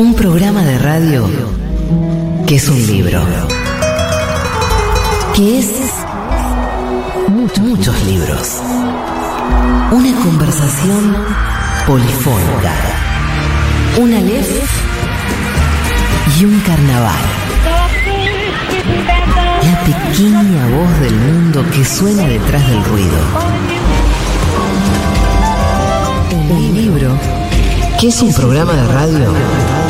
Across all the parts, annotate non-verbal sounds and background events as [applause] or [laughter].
Un programa de radio que es un libro. Que es muchos, libros. Una conversación polifónica. Un Aleph y un carnaval. La pequeña voz del mundo que suena detrás del ruido. Un libro que es un programa de radio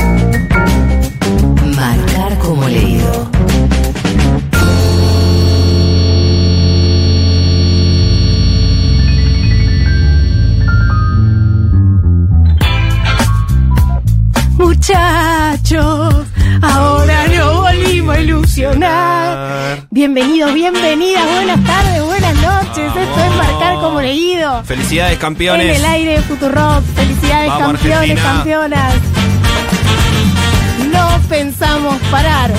Muchachos, ahora nos volvimos a ilusionar. Bienvenidos, bienvenidas, buenas tardes, buenas noches. Esto es Marcar como leído. Felicidades, En campeones. el aire de Futurock. Felicidades, Vamos, campeones, Argentina. campeonas. No pensamos parar.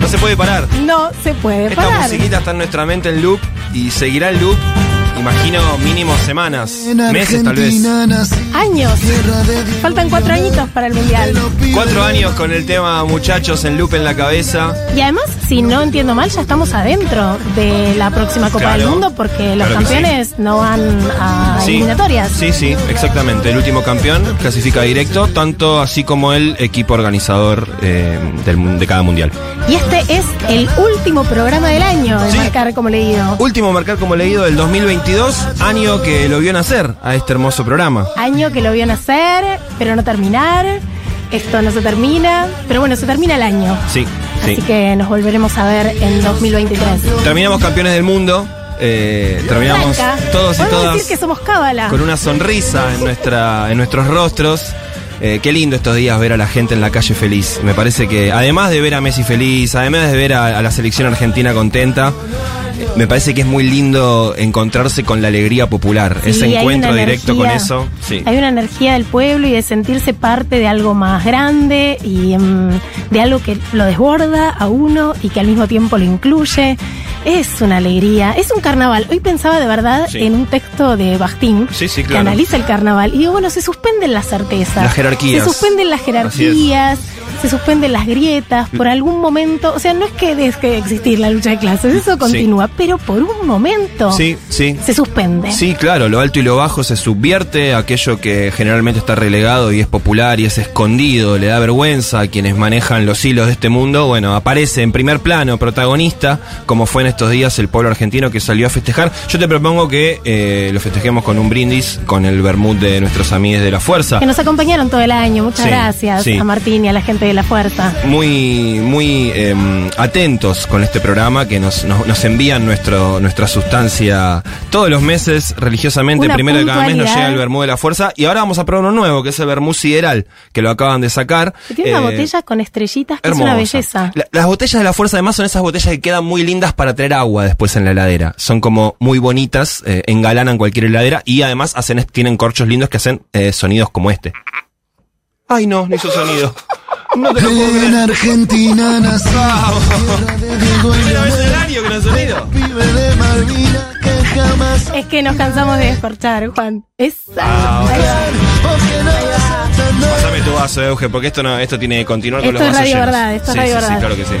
No se puede parar. No se puede Esta parar. musiquita está en nuestra mente en loop y seguirá en loop, imagino, mínimo semanas, meses tal vez. Años. Faltan cuatro añitos para el mundial. Cuatro años con el tema muchachos en loop en la cabeza. Y además, si no entiendo mal, ya estamos adentro de la próxima Copa Claro. del Mundo porque los Claro campeones no van a Sí. eliminatorias. Sí, sí, exactamente. El último campeón clasifica directo, tanto así como el equipo organizador eh, del, de cada mundial. Y este es el último programa del año de Sí. Marcar como leído. Último marcar como leído del 2022, año que lo vio nacer a este hermoso programa. Año que lo vio nacer, pero no terminar. Esto no se termina, pero bueno, se termina el año. Sí, sí. Así que nos volveremos a ver en 2023. Terminamos campeones del mundo. eh, terminamos Arranca. todos y todas decir que somos cábala. con una sonrisa en, nuestra, en nuestros rostros. Eh, qué lindo estos días ver a la gente en la calle feliz. Me parece que, además de ver a Messi feliz, además de ver a, a la selección argentina contenta, me parece que es muy lindo encontrarse con la alegría popular. Sí, Ese encuentro directo con eso. Sí. Hay una energía del pueblo y de sentirse parte de algo más grande y mm, de algo que lo desborda a uno y que al mismo tiempo lo incluye. Es una alegría, es un carnaval. Hoy pensaba de verdad Sí. en un texto de Bastín Sí, sí, que analiza el carnaval y digo, bueno, se suspenden las certezas. Las jerarquías. Se suspenden las jerarquías, se suspenden las grietas por algún momento. O sea, no es que deje de existir la lucha de clases, eso continúa, pero por un momento Sí, sí. se suspende. Sí, claro, lo alto y lo bajo se subvierte, aquello que generalmente está relegado y es popular y es escondido, le da vergüenza a quienes manejan los hilos de este mundo, bueno, aparece en primer plano, protagonista, como fue en estos días el pueblo argentino que salió a festejar. Yo te propongo que eh, lo festejemos con un brindis, con el vermut de nuestros amigos de la Fuerza. Que nos acompañaron todo el año. Muchas Sí, gracias sí. a Martín y a la gente de la Fuerza. muy muy eh, atentos con este programa que nos, nos, nos envían nuestro, nuestra sustancia todos los meses religiosamente Una primero de cada mes nos llega el vermú de la fuerza y ahora vamos a probar uno nuevo que es el vermú sideral que lo acaban de sacar Que tiene una Eh, botella con estrellitas que es una hermosa. belleza. La- las botellas de la fuerza además son esas botellas que quedan muy lindas para traer agua después en la heladera son como muy bonitas eh, engalanan cualquier heladera y además hacen tienen corchos lindos que hacen eh, sonidos como este ay no no hizo sonido no te lo puedo creer En Argentina nací, Vamos. [laughs] tierra de Diego y Primera vez en el Leonel, año que no ha sonido. pibe de Malvinas que jamás Es que nos cansamos de descorchar, Juan. Esa. Ah, Ahí va. Pásame tu vaso, Euge, porque esto no, esto tiene que continuar con Esto los es vasos radio llenos. verdad, esto es sí, radio sí, sí, verdad. claro que sí.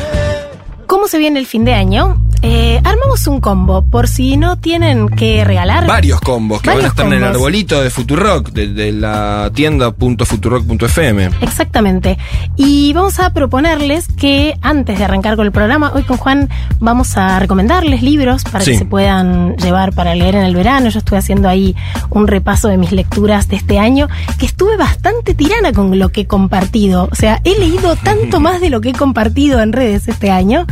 ¿Cómo se viene el fin de año? Eh, armamos un combo por si no tienen que regalar. Varios combos que van a estar en el arbolito de Futurock, de, de la tienda.futurock.fm. Exactamente. Y vamos a proponerles que antes de arrancar con el programa, hoy con Juan vamos a recomendarles libros para Sí. que se puedan llevar para leer en el verano. Yo estuve haciendo ahí un repaso de mis lecturas de este año, que estuve bastante tirana con lo que he compartido. O sea, he leído tanto [laughs] más de lo que he compartido en redes este año.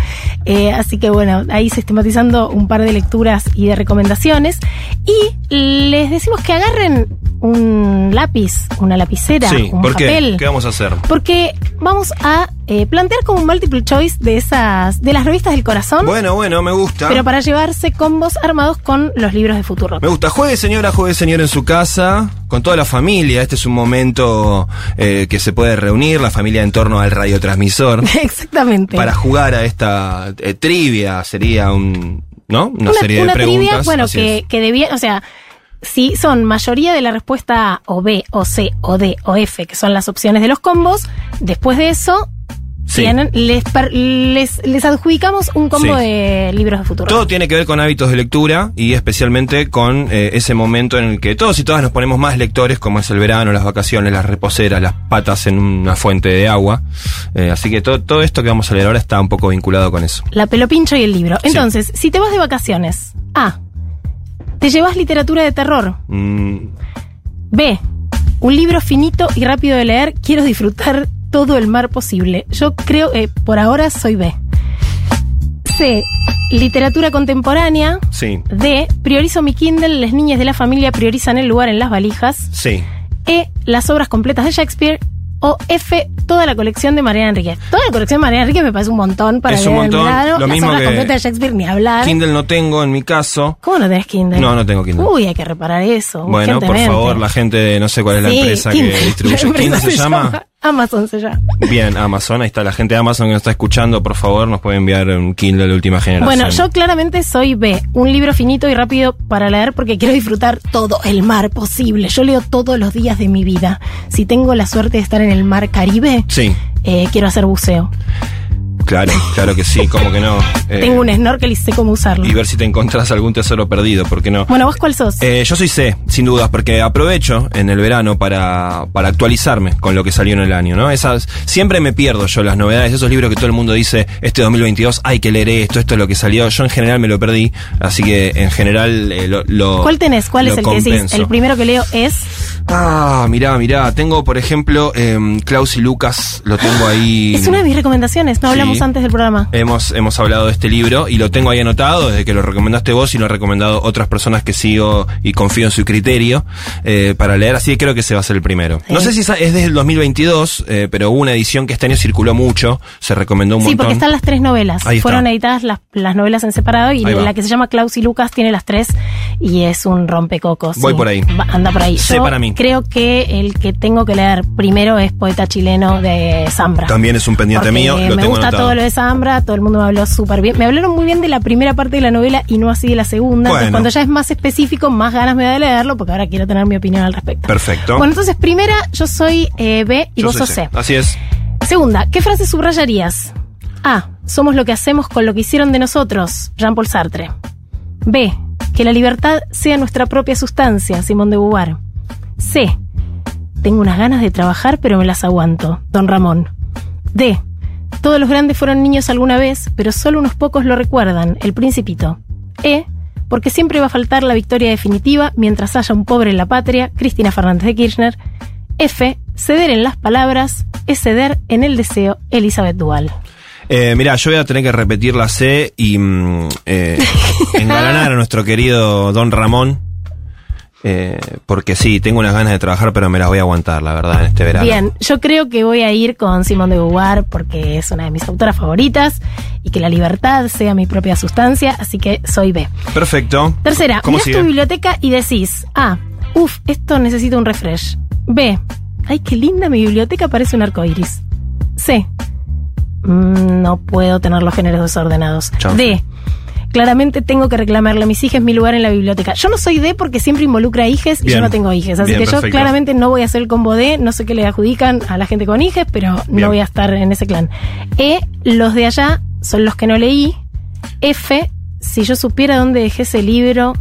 Eh, así que bueno, ahí sistematizando un par de lecturas y de recomendaciones. Y les decimos que agarren un lápiz, una lapicera, Sí, un ¿por qué? papel. ¿Qué vamos a hacer? Porque vamos a eh, plantear como un multiple choice de esas, de las revistas del corazón, Bueno, bueno, me gusta. pero para llevarse combos armados con los libros de Futuro. Me gusta. Juegue señora, juegue señor en su casa, con toda la familia. Este es un momento eh, que se puede reunir, la familia en torno al radiotransmisor. [laughs] Exactamente. para jugar a esta eh, trivia sería un. ¿No? Una, una, serie una de preguntas. trivia, bueno, que, es. que debía, o sea, si son mayoría de la respuesta A o B o C o D o F, que son las opciones de los combos, después de eso Sí. tienen, les, les, les adjudicamos un combo Sí. de libros de futuro. Todo tiene que ver con hábitos de lectura y especialmente con eh, ese momento en el que todos y todas nos ponemos más lectores, como es el verano, las vacaciones, las reposeras, las patas en una fuente de agua. Eh, así que todo, todo esto que vamos a leer ahora está un poco vinculado con eso. La pelopincho y el libro. Entonces, si te vas de vacaciones, A. Te llevas literatura de terror. Mm, B. Un libro finito y rápido de leer. Quiero disfrutar todo el mar posible. Yo creo, eh, por ahora soy B. C. Literatura contemporánea. sí, D. Priorizo mi Kindle. Las niñas de la familia priorizan el lugar en las valijas. sí. E. Las obras completas de Shakespeare. O F. Toda la colección de Mariana Enríquez. Toda la colección de Mariana Enríquez me parece un montón para Es un montón. verano. Lo Las mismo obras que completas de Shakespeare ni hablar. Kindle no tengo en mi caso. ¿Cómo no tenés Kindle? No, no tengo Kindle. Uy, hay que reparar eso. Bueno, por favor, la gente, no sé cuál es la [laughs] empresa Kindle. que distribuye. ¿Kindle se, llama? Amazon se llama. Bien, Amazon, ahí está la gente de Amazon que nos está escuchando, por favor, nos puede enviar un Kindle de última generación. Bueno, yo claramente soy B, un libro finito y rápido para leer porque quiero disfrutar todo el mar posible. Yo leo todos los días de mi vida. Si tengo la suerte de estar en el mar Caribe, Sí, eh, quiero hacer buceo. Claro, claro que sí, como que no. [laughs] Eh, tengo un snorkel y sé cómo usarlo. Y ver si te encontrás algún tesoro perdido, ¿por qué no? Bueno, ¿vos cuál sos? Eh, yo soy C, sin dudas, porque aprovecho en el verano para, para actualizarme con lo que salió en el año, ¿no? Esas, siempre me pierdo yo las novedades, esos libros que todo el mundo dice, este 2022 hay que leer esto, esto es lo que salió, yo en general me lo perdí, así que en general eh, lo, lo- ¿Cuál tenés? ¿Cuál lo es el que decís? compenso. El primero que leo es... Ah, mirá, mirá, tengo por ejemplo em, Klaus y Lucas, lo tengo ahí. Es una de mis recomendaciones, no Sí. Hablamos antes del programa. Hemos, hemos hablado de este libro y lo tengo ahí anotado desde que lo recomendaste vos y lo han recomendado otras personas que sigo y confío en su criterio eh, para leer, así que creo que ese va a ser el primero. No sé si es desde el 2022, eh, pero hubo una edición que este año circuló mucho, se recomendó un Sí, montón. porque están las tres novelas. Ahí está. Fueron editadas las, las novelas en separado y la que se llama Klaus y Lucas tiene las tres y es un rompecocos. Voy sí. por ahí. Va- anda por ahí. Yo para mí. Creo que el que tengo que leer primero es Poeta Chileno de Zambra. También es un pendiente mío, lo me tengo gusta anotado. Todo lo de Zambra, todo el mundo me habló súper bien. Me hablaron muy bien de la primera parte de la novela y no así de la segunda. Entonces, cuando ya es más específico, más ganas me da de leerlo porque ahora quiero tener mi opinión al respecto. Perfecto. Bueno, entonces, primera, yo soy eh, B y Yo vos sos C. Así es. Segunda, ¿qué frase subrayarías? A. Somos lo que hacemos con lo que hicieron de nosotros, Jean-Paul Sartre. B. Que la libertad sea nuestra propia sustancia, Simón de Beauvoir. C. Tengo unas ganas de trabajar, pero me las aguanto, Don Ramón. D. Todos los grandes fueron niños alguna vez, pero solo unos pocos lo recuerdan, El Principito. E. Porque siempre va a faltar la victoria definitiva mientras haya un pobre en la patria, Cristina Fernández de Kirchner. F. Ceder en las palabras es ceder en el deseo, Elizabeth Dual. Eh, mira, yo voy a tener que repetir la C y mm, eh, [laughs] engalanar a nuestro querido Don Ramón. Eh, porque sí, tengo unas ganas de trabajar, pero me las voy a aguantar, la verdad, en este verano. Bien, yo creo que voy a ir con Simone de Beauvoir porque es una de mis autoras favoritas y que la libertad sea mi propia sustancia, así que soy B. Perfecto. Tercera, ¿Cómo mirás sigue? tu biblioteca y decís, A, uff, esto necesita un refresh. B, ay, qué linda mi biblioteca, parece un arco iris. C, mm, no puedo tener los géneros desordenados. Chao. D, claramente tengo que reclamarle a mis hijas mi lugar en la biblioteca. Yo no soy D porque siempre involucra a hijes y yo no tengo hijes. Así Bien, que yo perfecto. claramente no voy a hacer el combo D, no sé qué le adjudican a la gente con hijes, pero Bien. no voy a estar en ese clan. E, los de allá son los que no leí. F, si yo supiera dónde dejé ese libro.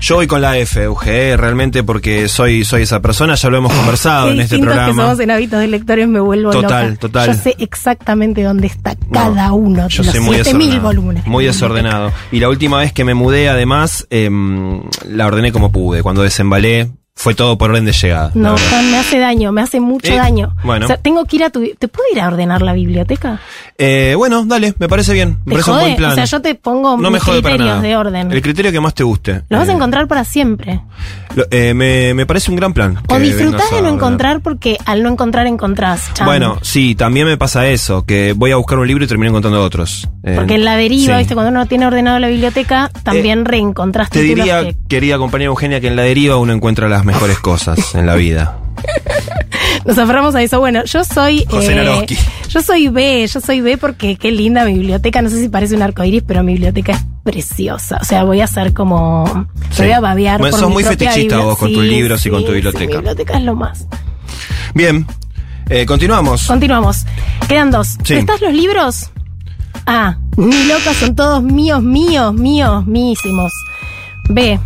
Yo voy con la F, UG, realmente porque soy, soy esa persona, ya lo hemos conversado Qué en este distintos que programa. somos en hábitos de lectores, me vuelvo Total, loca. total. Yo sé exactamente dónde está No, cada uno de Yo los soy muy 7000 desordenado. volúmenes. Muy desordenado. Y la última vez que me mudé, además, em, la ordené como pude. Cuando desembalé, fue todo por orden de llegada. No. Juan, me hace daño, me hace mucho Eh, daño. bueno. O sea, tengo que ir a tu... ¿Te puedo ir a ordenar la biblioteca? Eh, bueno, dale, me parece bien. Me ¿Te parece un buen plan. O sea, yo te pongo no mis criterios de orden. El criterio que más te guste. Los vas a Eh, encontrar para siempre. lo- eh, me, me parece un gran plan. O disfrutás de no encontrar porque al no encontrar encontrás. chan. Bueno, sí, también me pasa eso, que voy a buscar un libro y termino encontrando otros. Eh, Porque en la deriva, sí. ¿viste? Cuando uno tiene ordenado la biblioteca, también reencontrás Te diría, que querida compañera Eugenia, que en la deriva uno encuentra las mejores cosas en la vida. [laughs] nos aferramos a eso. Bueno, yo soy. José Naroski. Yo soy B, yo soy B porque qué linda mi biblioteca. No sé si parece un arcoíris, pero mi biblioteca es preciosa. O sea, voy a ser como. Sí. Voy a babear. Bueno, por sos mi muy fetichista vos con tus libros y con tu biblioteca. Mi biblioteca es lo más. Bien, eh, continuamos. Continuamos. Quedan dos. Sí. ¿Prestás los libros? A. Ni locos, son todos míos, míos, míos, mísimos. B.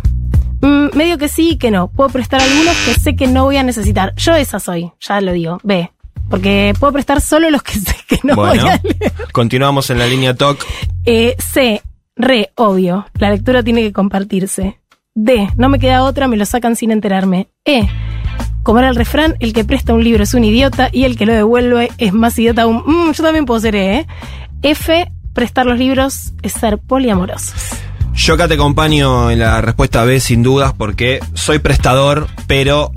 mm, medio que sí y que no. Puedo prestar algunos que sé que no voy a necesitar. Yo esa soy, ya lo digo. B. Porque puedo prestar solo los que [laughs] sé que no bueno, voy a leer. continuamos en la línea TOC. Eh, C. Re, obvio. La lectura tiene que compartirse. D. No me queda otra, me lo sacan sin enterarme. E. Como era el refrán, el que presta un libro es un idiota y el que lo devuelve es más idiota aún. Mm, yo también puedo ser E, ¿eh? F. Prestar los libros es ser poliamorosos. Yo acá te acompaño en la respuesta B sin dudas porque soy prestador, pero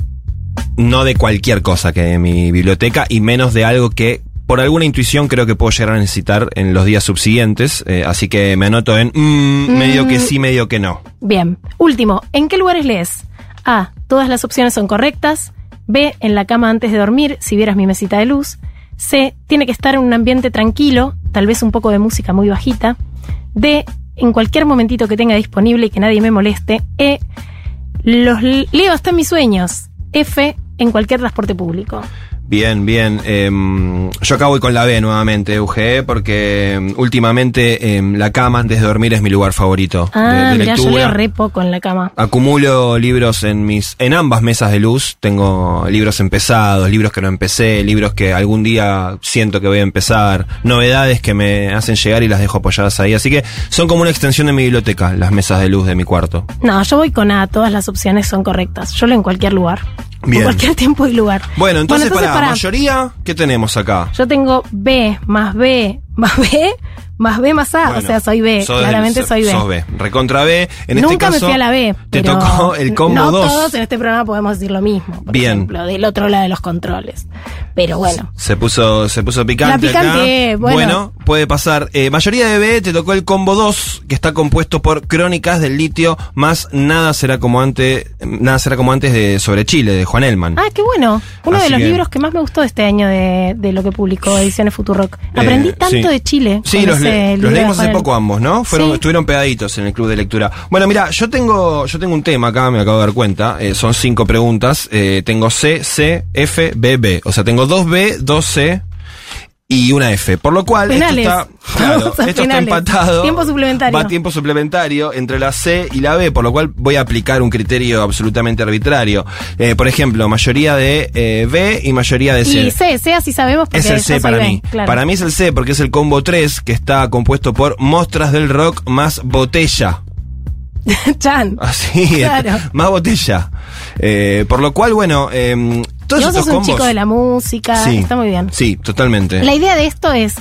no de cualquier cosa que hay en mi biblioteca y menos de algo que por alguna intuición creo que puedo llegar a necesitar en los días subsiguientes. eh, así que me anoto en mm, medio que sí, medio que no. Bien. Último, ¿en qué lugares lees? A. Todas las opciones son correctas. B. En la cama antes de dormir, si vieras mi mesita de luz. C. Tiene que estar en un ambiente tranquilo, tal vez un poco de música muy bajita. D. En cualquier momentito que tenga disponible y que nadie me moleste. E. Los leo hasta mis sueños. F. En cualquier transporte público. Bien, bien. em, yo acá voy con la B nuevamente, Euge, porque em, últimamente em, la cama antes de dormir es mi lugar favorito de- Ah, de, mirá, yo lectura. leo re poco en la cama. Acumulo libros en mis, en ambas mesas de luz. Tengo libros empezados, libros que no empecé, libros que algún día siento que voy a empezar, novedades que me hacen llegar y las dejo apoyadas ahí. Así que son como una extensión de mi biblioteca, las mesas de luz de mi cuarto. No, yo voy con A, todas las opciones son correctas. Yo leo en cualquier lugar. Bien. En cualquier tiempo y lugar. Bueno, entonces, para pará. mayoría, ¿qué tenemos acá? Yo tengo B más B más B más B más A. Bueno, o sea, soy B. Claramente del- soy B. Sos B. Recontra B. En Nunca este caso, me fui a la B. Te tocó el combo no 2. todos en este programa podemos decir lo mismo. Por Bien. ejemplo, del otro lado de los controles. Pero bueno. Se puso, se puso picante. La picante, acá. bueno. puede pasar. Eh, mayoría de B te tocó el combo 2, que está compuesto por Crónicas del Litio, más Nada será como antes, nada será como antes de Sobre Chile, de Juan Elman. Ah, qué bueno. Uno Así de los que- libros que más me gustó de este año de, de lo que publicó Ediciones Futurock. Aprendí Eh, tanto sí. De Chile. Sí, los, le- los leímos hace poco ambos, ¿no? Fueron, Sí. Estuvieron pegaditos en el club de lectura. Bueno, mira, yo tengo, yo tengo un tema acá, me acabo de dar cuenta. eh, son cinco preguntas. eh, tengo C, C, F, B, B. O sea, tengo dos B, dos C y una F. Por lo cual, Penales. esto está, claro, esto está empatado. Tiempo suplementario. Va a tiempo suplementario entre la C y la B, por lo cual voy a aplicar un criterio absolutamente arbitrario. Eh, por ejemplo, mayoría de eh, B y mayoría de C. Y C, C así sabemos porque Es el C para B, mí. claro. Para mí es el C porque es el combo 3 que está compuesto por Mostras del Rock más botella. [laughs] Chan. Así, Claro. más botella. Eh, por lo cual, bueno, eh, vos estos sos un combos. chico de la música. sí, Está muy bien. Sí, totalmente. La idea de esto es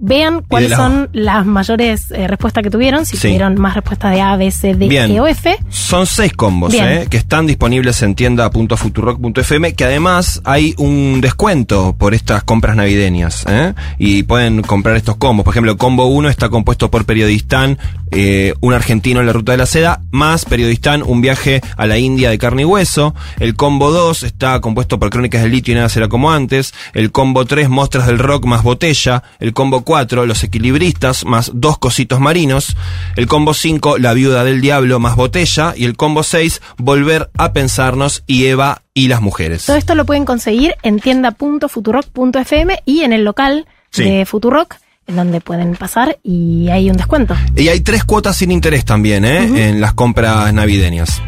vean cuáles la- son las mayores eh, respuestas que tuvieron, si Sí. tuvieron más respuestas de A, B, C, D, Bien. E o F. Son seis combos. ¿eh? Que están disponibles en tienda.futurock.fm, que además hay un descuento por estas compras navideñas, ¿eh? Y pueden comprar estos combos. Por ejemplo, el combo 1 está compuesto por Periodistán, eh, un argentino en la ruta de la seda, más Periodistán, un viaje a la India de carne y hueso. El combo 2 está compuesto por Crónicas del Litio y nada será como antes. El combo 3, Mostras del Rock más botella. El combo 4, Los Equilibristas más dos cositos marinos. El combo 5, La Viuda del Diablo más botella. Y el combo 6, Volver a pensarnos y Eva y las mujeres. Todo esto lo pueden conseguir en tienda.futurock.fm y en el local Sí. de Futurock, en donde pueden pasar y hay un descuento. Y hay tres cuotas sin interés también, ¿eh? En las compras navideñas.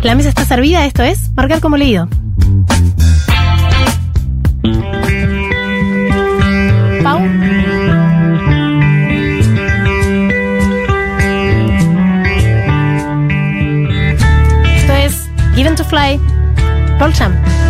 La mesa está servida, esto es marcar como leído. Pau. To jest Given to Fly Polczam.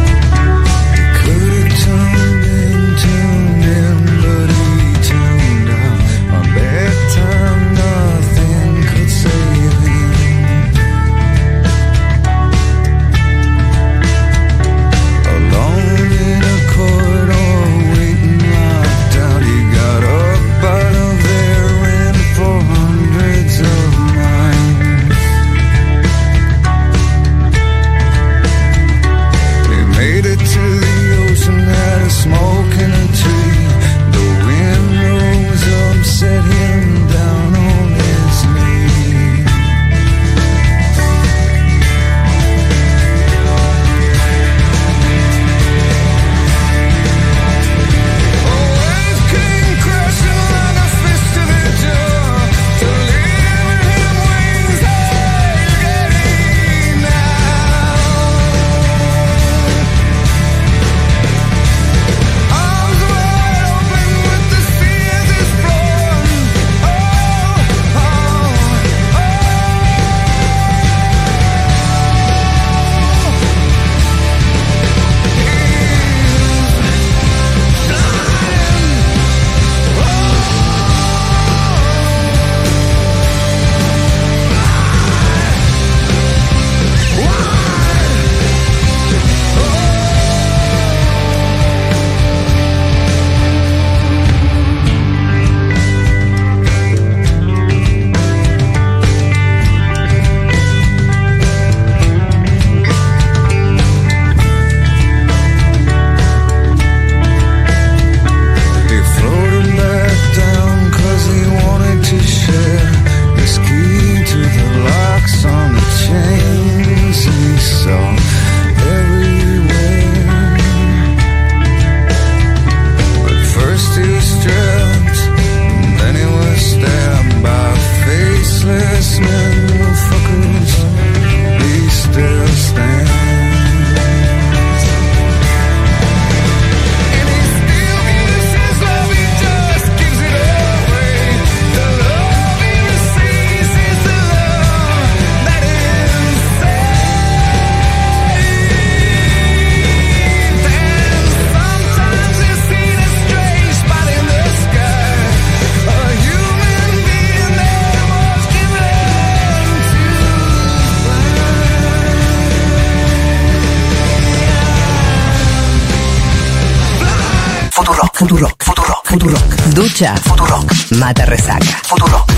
Ducha, Futurock. Mata resaca, Futurock.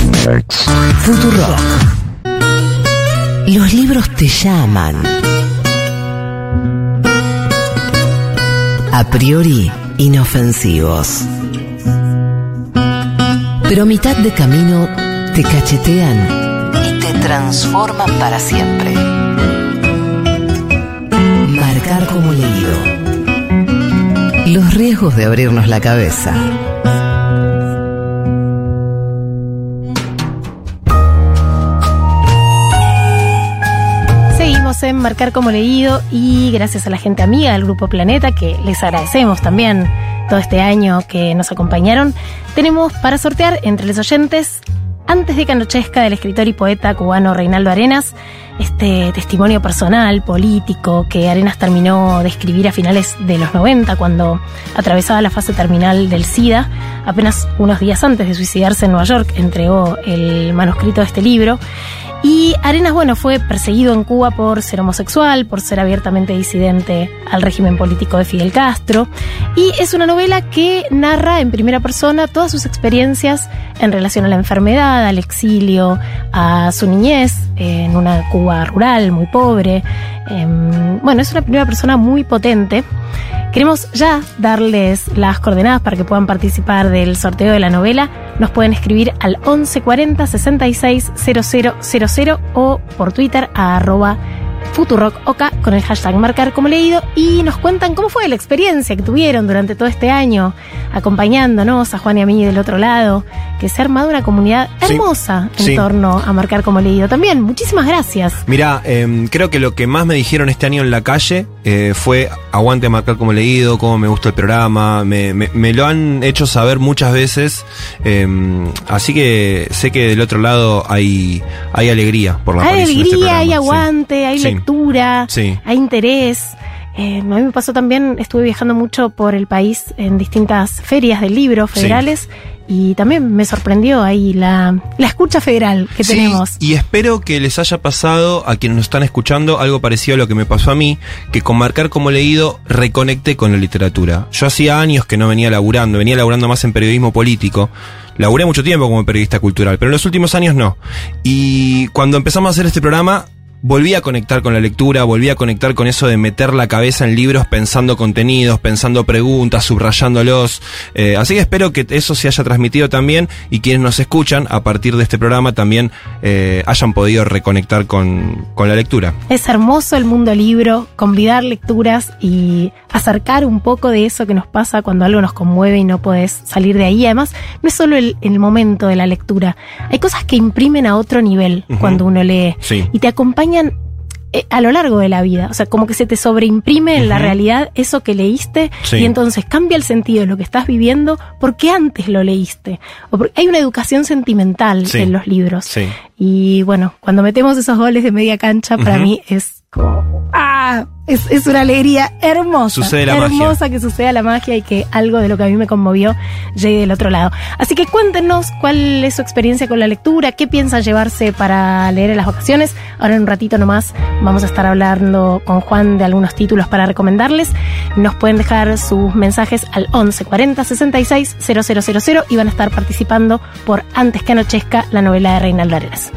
Futurock. Los libros te llaman. A priori inofensivos. Pero a mitad de camino te cachetean y te transforman para siempre. Marcar como leído. Los riesgos de abrirnos la cabeza. Marcar como Leído y gracias a la gente amiga del Grupo Planeta, que les agradecemos también todo este año que nos acompañaron, tenemos para sortear entre los oyentes, antes de que del escritor y poeta cubano Reinaldo Arenas, este testimonio personal, político, que Arenas terminó de escribir a finales de los 90, cuando atravesaba la fase terminal del SIDA. Apenas unos días antes de suicidarse en Nueva York, entregó el manuscrito de este libro. Y Arenas, bueno, fue perseguido en Cuba por ser homosexual, por ser abiertamente disidente al régimen político de Fidel Castro. Y es una novela que narra en primera persona todas sus experiencias en relación a la enfermedad, al exilio, a su niñez en una Cuba rural, muy pobre. Em, bueno, es una primera persona muy potente. Queremos ya darles las coordenadas para que puedan participar del sorteo de la novela. Nos pueden escribir al 1140 66 000 o por Twitter a arroba Futurock con el hashtag marcar como leído y nos cuentan cómo fue la experiencia que tuvieron durante todo este año acompañándonos a Juan y a mí del otro lado, que se ha armado una comunidad Sí. hermosa en Sí. torno a marcar como leído. También, muchísimas gracias. Mira, creo que lo que más me dijeron este año en la calle eh, fue aguante marcar como leído, cómo me gusta el programa, me, me- me lo han hecho saber muchas veces, eh, así que sé que del otro lado hay, hay alegría por la Hay este alegría, hay programa, sí. aguante, hay. Sí. hay interés. Eh, a mí me pasó también, estuve viajando mucho por el país en distintas ferias del libro federales y también me sorprendió ahí la, la escucha federal que Sí, tenemos. Y espero que les haya pasado a quienes nos están escuchando algo parecido a lo que me pasó a mí, que con marcar como leído reconecté con la literatura. Yo hacía años que no venía laburando, venía laburando más en periodismo político. Laburé mucho tiempo como periodista cultural, pero en los últimos años no. Y cuando empezamos a hacer este programa, volví a conectar con la lectura, volví a conectar con eso de meter la cabeza en libros pensando contenidos, pensando preguntas, subrayándolos. Eh, así que espero que eso se haya transmitido también y quienes nos escuchan a partir de este programa también eh, hayan podido reconectar con, con la lectura. Es hermoso el mundo libro, convidar lecturas y acercar un poco de eso que nos pasa cuando algo nos conmueve y no podés salir de ahí. Además, no es solo el, el momento de la lectura, hay cosas que imprimen a otro nivel cuando uno lee Sí. y te acompañan eh, a lo largo de la vida. O sea, como que se te sobreimprime en la realidad eso que leíste Sí. y entonces cambia el sentido de lo que estás viviendo porque antes lo leíste. O porque hay una educación sentimental Sí. en los libros. Sí. Y bueno, cuando metemos esos goles de media cancha, para mí es como. ¡Ah! Es, es una alegría hermosa. Sucede la hermosa magia. que suceda la magia y que algo de lo que a mí me conmovió llegue del otro lado. Así que cuéntenos cuál es su experiencia con la lectura, qué piensan llevarse para leer en las vacaciones. Ahora en un ratito nomás vamos a estar hablando con Juan de algunos títulos para recomendarles. Nos pueden dejar sus mensajes al 11 40 66 000 y van a estar participando por Antes que anochezca, la novela de Reinaldo Arenas.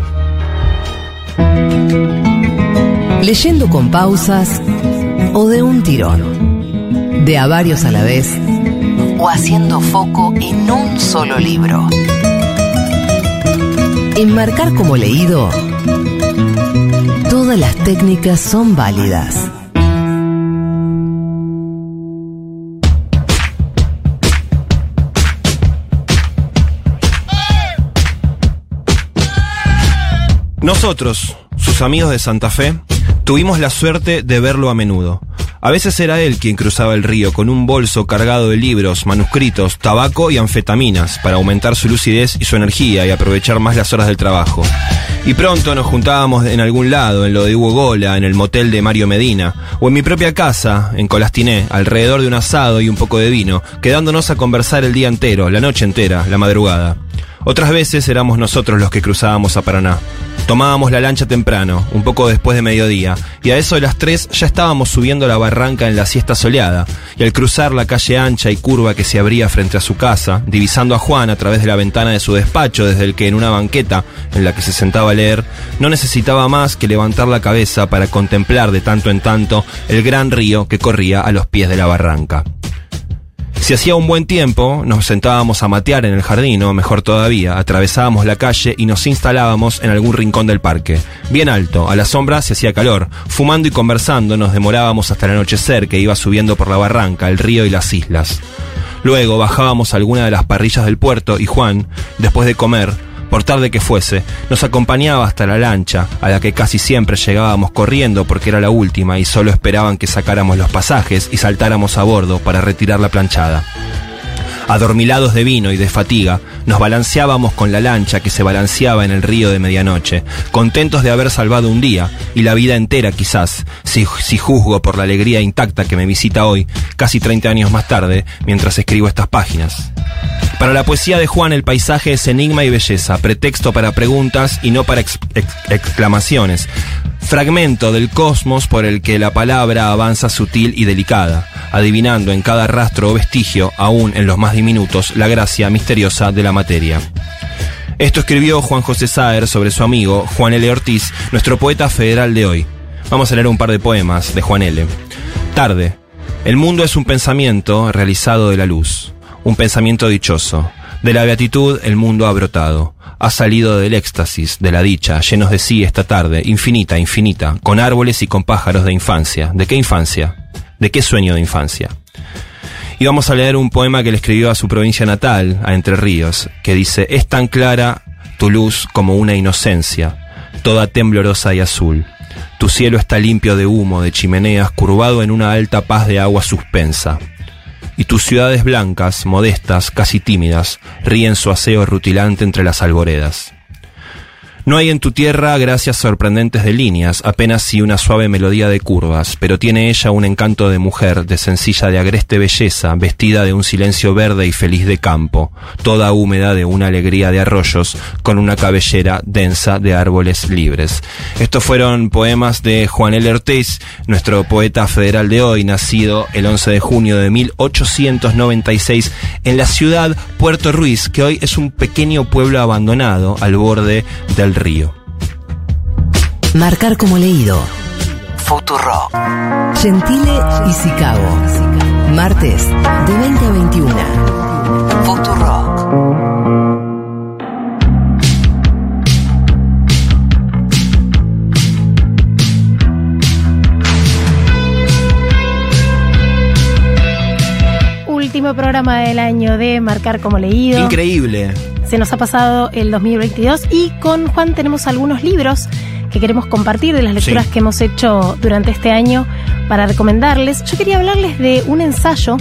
Leyendo con pausas o de un tirón. De a varios a la vez o haciendo foco en un solo libro. En marcar como leído, todas las técnicas son válidas. Nosotros, sus amigos de Santa Fe, tuvimos la suerte de verlo a menudo. A veces era él quien cruzaba el río con un bolso cargado de libros, manuscritos, tabaco y anfetaminas para aumentar su lucidez y su energía y aprovechar más las horas del trabajo. Y pronto nos juntábamos en algún lado, en lo de Hugo Gola, en el motel de Mario Medina, o en mi propia casa, en Colastiné, alrededor de un asado y un poco de vino, quedándonos a conversar el día entero, la noche entera, la madrugada. Otras veces éramos nosotros los que cruzábamos a Paraná. Tomábamos la lancha temprano, un poco después de mediodía, y a eso de las 3 ya estábamos subiendo la barranca en la siesta soleada, y al cruzar la calle ancha y curva que se abría frente a su casa, divisando a Juan a través de la ventana de su despacho desde el que en una banqueta en la que se sentaba a leer, no necesitaba más que levantar la cabeza para contemplar de tanto en tanto el gran río que corría a los pies de la barranca. Si hacía un buen tiempo, nos sentábamos a matear en el jardín, o mejor todavía, atravesábamos la calle y nos instalábamos en algún rincón del parque. Bien alto, a la sombra se hacía calor. Fumando y conversando nos demorábamos hasta el anochecer que iba subiendo por la barranca, el río y las islas. Luego bajábamos a alguna de las parrillas del puerto y Juan, después de comer, por tarde que fuese, nos acompañaba hasta la lancha, a la que casi siempre llegábamos corriendo porque era la última y solo esperaban que sacáramos los pasajes y saltáramos a bordo para retirar la planchada. Adormilados de vino y de fatiga, nos balanceábamos con la lancha que se balanceaba en el río de medianoche, contentos de haber salvado un día, y la vida entera quizás, si, si juzgo por la alegría intacta que me visita hoy, casi 30 años más tarde, mientras escribo estas páginas. Para la poesía de Juan el paisaje es enigma y belleza, pretexto para preguntas y no para ex- ex- exclamaciones. Fragmento del cosmos por el que la palabra avanza sutil y delicada, adivinando en cada rastro o vestigio, aún en los más diminutos, la gracia misteriosa de la materia. Esto escribió Juan José Saer sobre su amigo Juan L. Ortiz, nuestro poeta federal de hoy. Vamos a leer un par de poemas de Juan L. Tarde. El mundo es un pensamiento realizado de la luz, un pensamiento dichoso. De la beatitud el mundo ha brotado, ha salido del éxtasis, de la dicha, llenos de sí esta tarde, infinita, infinita, con árboles y con pájaros de infancia. ¿De qué infancia? ¿De qué sueño de infancia? Y vamos a leer un poema que le escribió a su provincia natal, a Entre Ríos, que dice, es tan clara tu luz como una inocencia, toda temblorosa y azul. Tu cielo está limpio de humo, de chimeneas, curvado en una alta paz de agua suspensa. Y tus ciudades blancas, modestas, casi tímidas, ríen su aseo rutilante entre las alboredas. No hay en tu tierra gracias sorprendentes de líneas, apenas si una suave melodía de curvas, pero tiene ella un encanto de mujer, de sencilla de agreste belleza, vestida de un silencio verde y feliz de campo, toda húmeda de una alegría de arroyos, con una cabellera densa de árboles libres. Estos fueron poemas de Juan L. Ortiz, nuestro poeta federal de hoy, nacido el 11 de junio de 1896 en la ciudad Puerto Ruiz, que hoy es un pequeño pueblo abandonado al borde del río. Marcar como leído. Futuro. Gentile y Chicago. Martes, de 20 a 21. Futuro. Último programa del año de Marcar como leído. Increíble. Se nos ha pasado el 2022 y con Juan tenemos algunos libros que queremos compartir de las lecturas Sí. que hemos hecho durante este año para recomendarles. Yo quería hablarles de un ensayo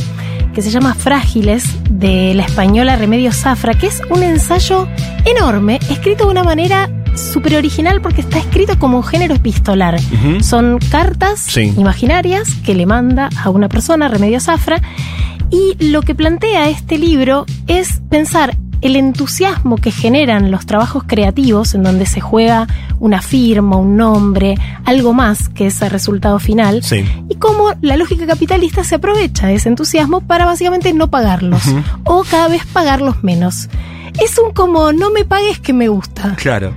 que se llama Frágiles de la española Remedios Zafra, que es un ensayo enorme, escrito de una manera súper original porque está escrito como un género epistolar. Son cartas Sí. imaginarias que le manda a una persona, Remedios Zafra, y lo que plantea este libro es pensar el entusiasmo que generan los trabajos creativos en donde se juega una firma, un nombre, algo más que ese resultado final. Sí. Y cómo la lógica capitalista se aprovecha de ese entusiasmo para básicamente no pagarlos o cada vez pagarlos menos. Es un como no me pagues que me gusta. Claro.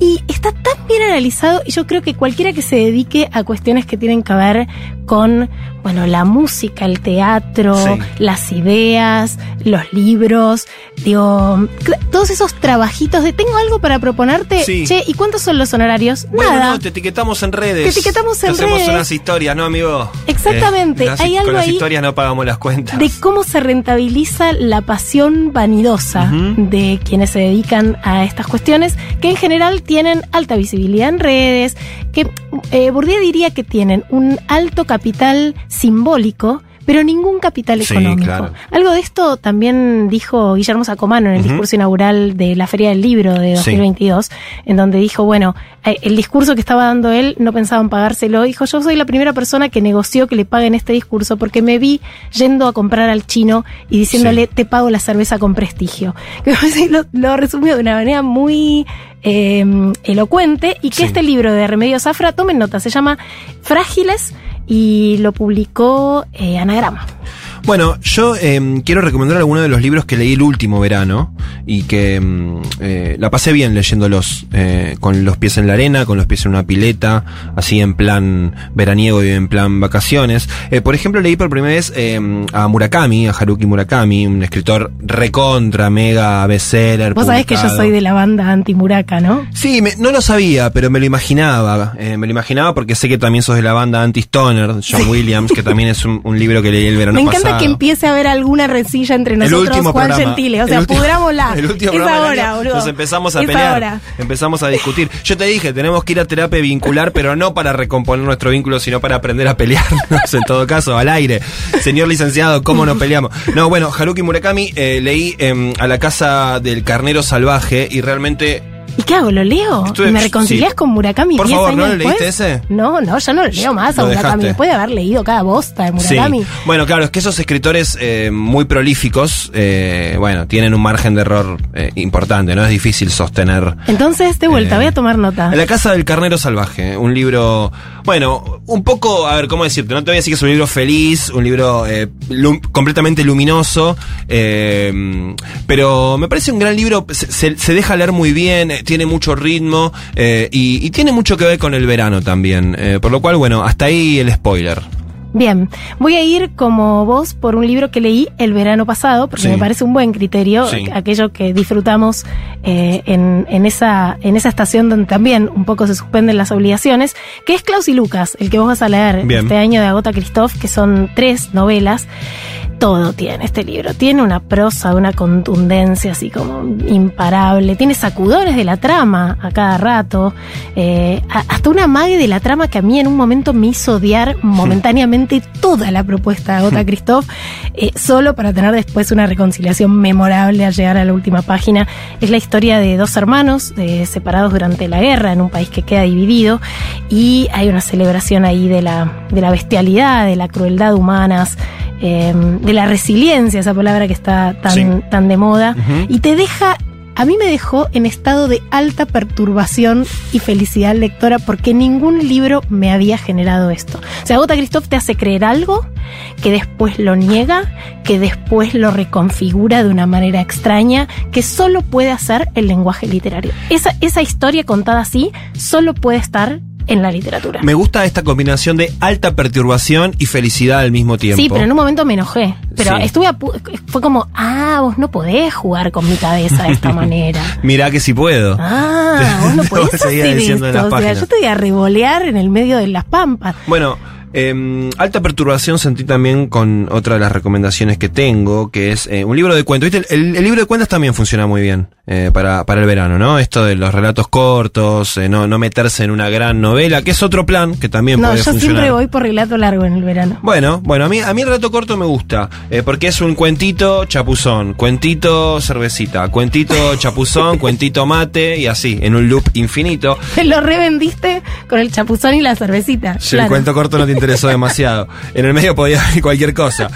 Y está tan bien analizado y yo creo que cualquiera que se dedique a cuestiones que tienen que ver con, bueno, la música, el teatro, Sí. las ideas, los libros, digo, todos esos trabajitos de tengo algo para proponerte, Sí. che, ¿y cuántos son los honorarios? Bueno, Nada. no, te etiquetamos en redes. Te etiquetamos en Hacemos redes. unas historias, ¿no, amigo? Exactamente, Eh, hay algo con las ahí historias no pagamos las cuentas. de cómo se rentabiliza la pasión vanidosa de quienes se dedican a estas cuestiones, que en general tienen alta visibilidad en redes, que eh, Bourdieu diría que tienen un alto capital simbólico, pero ningún capital Sí, económico. claro. Algo de esto también dijo Guillermo Sacomano en el discurso inaugural de la Feria del Libro de Sí. 2022, en donde dijo, bueno, eh, el discurso que estaba dando él no pensaban pagárselo. Dijo, yo soy la primera persona que negoció que le paguen este discurso porque me vi yendo a comprar al chino y diciéndole, Sí. te pago la cerveza con prestigio. [laughs] Lo, lo resumió de una manera muy eh, elocuente y que Sí. este libro de Remedios Zafra, tomen nota, se llama Frágiles y lo publicó eh, Anagrama. Bueno, yo eh, quiero recomendar algunos de los libros que leí el último verano y que mm, eh, la pasé bien leyéndolos eh, con los pies en la arena, con los pies en una pileta, así en plan veraniego y en plan vacaciones. Eh, por ejemplo, leí por primera vez eh, a Murakami, a Haruki Murakami, un escritor recontra, mega bestseller. Vos sabés que yo soy de la banda anti-Muraka, ¿no? Sí, me- no lo sabía, pero me lo imaginaba. Eh, me lo imaginaba porque sé que también sos de la banda Anti-Stoner, John Williams, que también es un, un libro que leí el verano [laughs] Me encanta pasado. Que empiece a haber alguna rencilla entre nosotros, último Juan programa. Gentile. O El sea, pudrámosla. [laughs] El último es ahora, boludo. Nos empezamos a Es pelear. ahora. Empezamos a discutir. Yo te dije, tenemos que ir a terapia vincular, pero no para recomponer nuestro vínculo, sino para aprender a pelearnos, en todo caso, al aire. Señor licenciado, ¿cómo nos peleamos? No, bueno, Haruki Murakami eh, leí em, a la casa del carnero salvaje y realmente ¿Y qué hago? ¿Lo leo? Estuve- ¿Y ¿Me reconciliás sí. con Murakami Por 10 favor, años ¿no lo leíste ese? No, no, ya no lo leo más a Murakami. Después de haber leído cada bosta de Murakami. Sí. Bueno, claro, es que esos escritores eh, muy prolíficos, eh, bueno, tienen un margen de error eh, importante, ¿no? Es difícil sostener. Entonces, de vuelta, Eh, voy a tomar nota. En la casa del carnero salvaje, un libro, bueno, un poco, a ver, ¿cómo decirte? No te voy a decir que es un libro feliz, un libro eh, lum- completamente luminoso, pero me parece un gran libro, se, se- se deja leer muy bien, tiene mucho ritmo eh, y, y tiene mucho que ver con el verano también, eh, por lo cual, bueno, hasta ahí el spoiler. Bien, voy a ir como vos por un libro que leí el verano pasado, porque Sí. me parece un buen criterio, Sí. aquello que disfrutamos eh, en, en esa, en esa estación donde también un poco se suspenden las obligaciones, que es Klaus y Lucas, el que vos vas a leer Bien. este año de Agota Christoph, que son tres novelas. todo tiene este libro. Tiene una prosa, una contundencia así como imparable. Tiene sacudones de la trama a cada rato. Eh, hasta una mague de la trama que a mí en un momento me hizo odiar [laughs] momentáneamente toda la propuesta de Agota Christoph, eh, solo para tener después una reconciliación memorable al llegar a la última página. Es la historia de dos hermanos eh, separados durante la guerra en un país que queda dividido y hay una celebración ahí de la, de la bestialidad, de la crueldad humanas, eh, de la resiliencia, esa palabra que está tan, Sí. tan de moda, y te deja, a mí me dejó en estado de alta perturbación y felicidad lectora porque ningún libro me había generado esto. O sea, Gota Christoph te hace creer algo que después lo niega, que después lo reconfigura de una manera extraña, que solo puede hacer el lenguaje literario. Esa, esa historia contada así solo puede estar en la literatura. Me gusta esta combinación de alta perturbación y felicidad al mismo tiempo. Sí, pero en un momento me enojé. Pero Sí. estuve a pu- fue como, ah, vos no podés jugar con mi cabeza de esta [laughs] manera. Mirá que si puedo. Ah, vos no [laughs] podés hacer esto. O sea, yo te voy a revolear en el medio de las pampas. Bueno, eh, alta perturbación sentí también con otra de las recomendaciones que tengo, que es eh, un libro de cuentos. ¿Viste? El, el libro de cuentos también funciona muy bien eh, para, para el verano, ¿no? Esto de los relatos cortos, eh, no, no meterse en una gran novela, que es otro plan que también No, puede yo funcionar. siempre voy por relato largo en el verano. Bueno, bueno, a mí, a mí el relato corto me gusta, eh, porque es un cuentito chapuzón, cuentito cervecita, cuentito [laughs] chapuzón, cuentito mate y así, en un loop infinito. [laughs] Lo revendiste con el chapuzón y la cervecita. Si el Claro. cuento corto no te [laughs] interesó demasiado. En el medio podía haber cualquier cosa.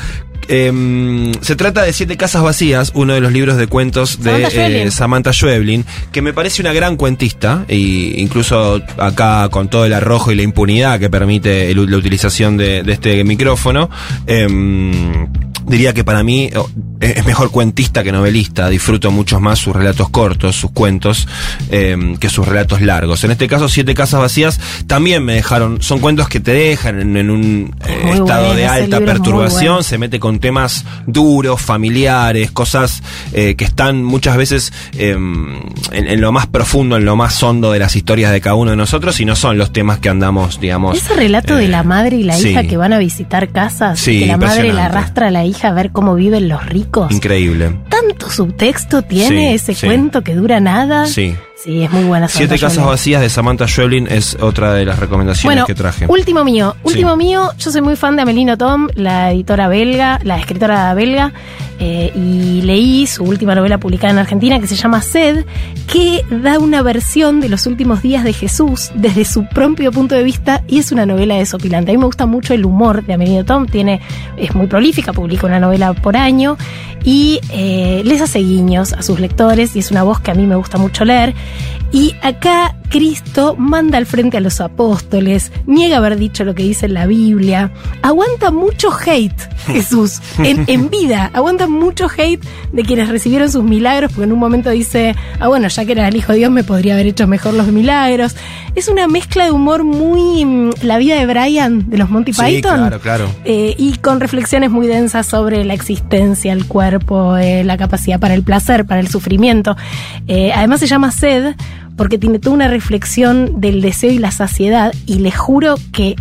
Em, se trata de Siete Casas Vacías, uno de los libros de cuentos de Samantha Schweblin. eh, Samantha Schweblin, que me parece una gran cuentista, e incluso acá con todo el arrojo y la impunidad que permite el- la utilización de, de este micrófono, em, diría que para mí es mejor cuentista que novelista. Disfruto mucho más sus relatos cortos, sus cuentos, em, que sus relatos largos. En este caso, Siete Casas Vacías también me dejaron, son cuentos que te dejan en, en un eh, estado bueno, de alta perturbación, bueno. se mete con temas duros, familiares, cosas eh, que están muchas veces em, en, en lo más profundo, en lo más hondo de las historias de cada uno de nosotros y no son los temas que andamos, digamos. Ese relato de eh, la madre y la sí. hija que van a visitar casas, Sí, que la madre la arrastra a la hija a ver cómo viven los ricos. Increíble. Tanto subtexto tiene Sí, ese cuento que dura nada. Sí. Sí, es muy buena. Siete Samantha casas Schweblin. vacías de Samantha Schweblin es otra de las recomendaciones Bueno, que traje. último mío, último Sí. mío, yo soy muy fan de Amelino Tom, la editora belga, la escritora belga, eh, y leí su última novela publicada en Argentina que se llama Sed, que da una versión de los últimos días de Jesús desde su propio punto de vista y es una novela desopilante. A mí me gusta mucho el humor de Amelino Tom, tiene, es muy prolífica, publica una novela por año y eh, les hace guiños a sus lectores y es una voz que a mí me gusta mucho leer. Y acá Cristo manda al frente a los apóstoles, niega haber dicho lo que dice en la Biblia, aguanta mucho hate [laughs] Jesús en, en vida, aguanta mucho hate de quienes recibieron sus milagros, porque en un momento dice, ah bueno, ya que era el Hijo de Dios me podría haber hecho mejor los milagros. Es una mezcla de humor muy mm, la vida de Brian de los Monty Sí, Python. claro, claro. Eh, y con reflexiones muy densas sobre la existencia, el cuerpo, eh, la capacidad para el placer, para el sufrimiento. Eh, además se llama Sed porque tiene toda una reflexión del deseo y la saciedad y les juro que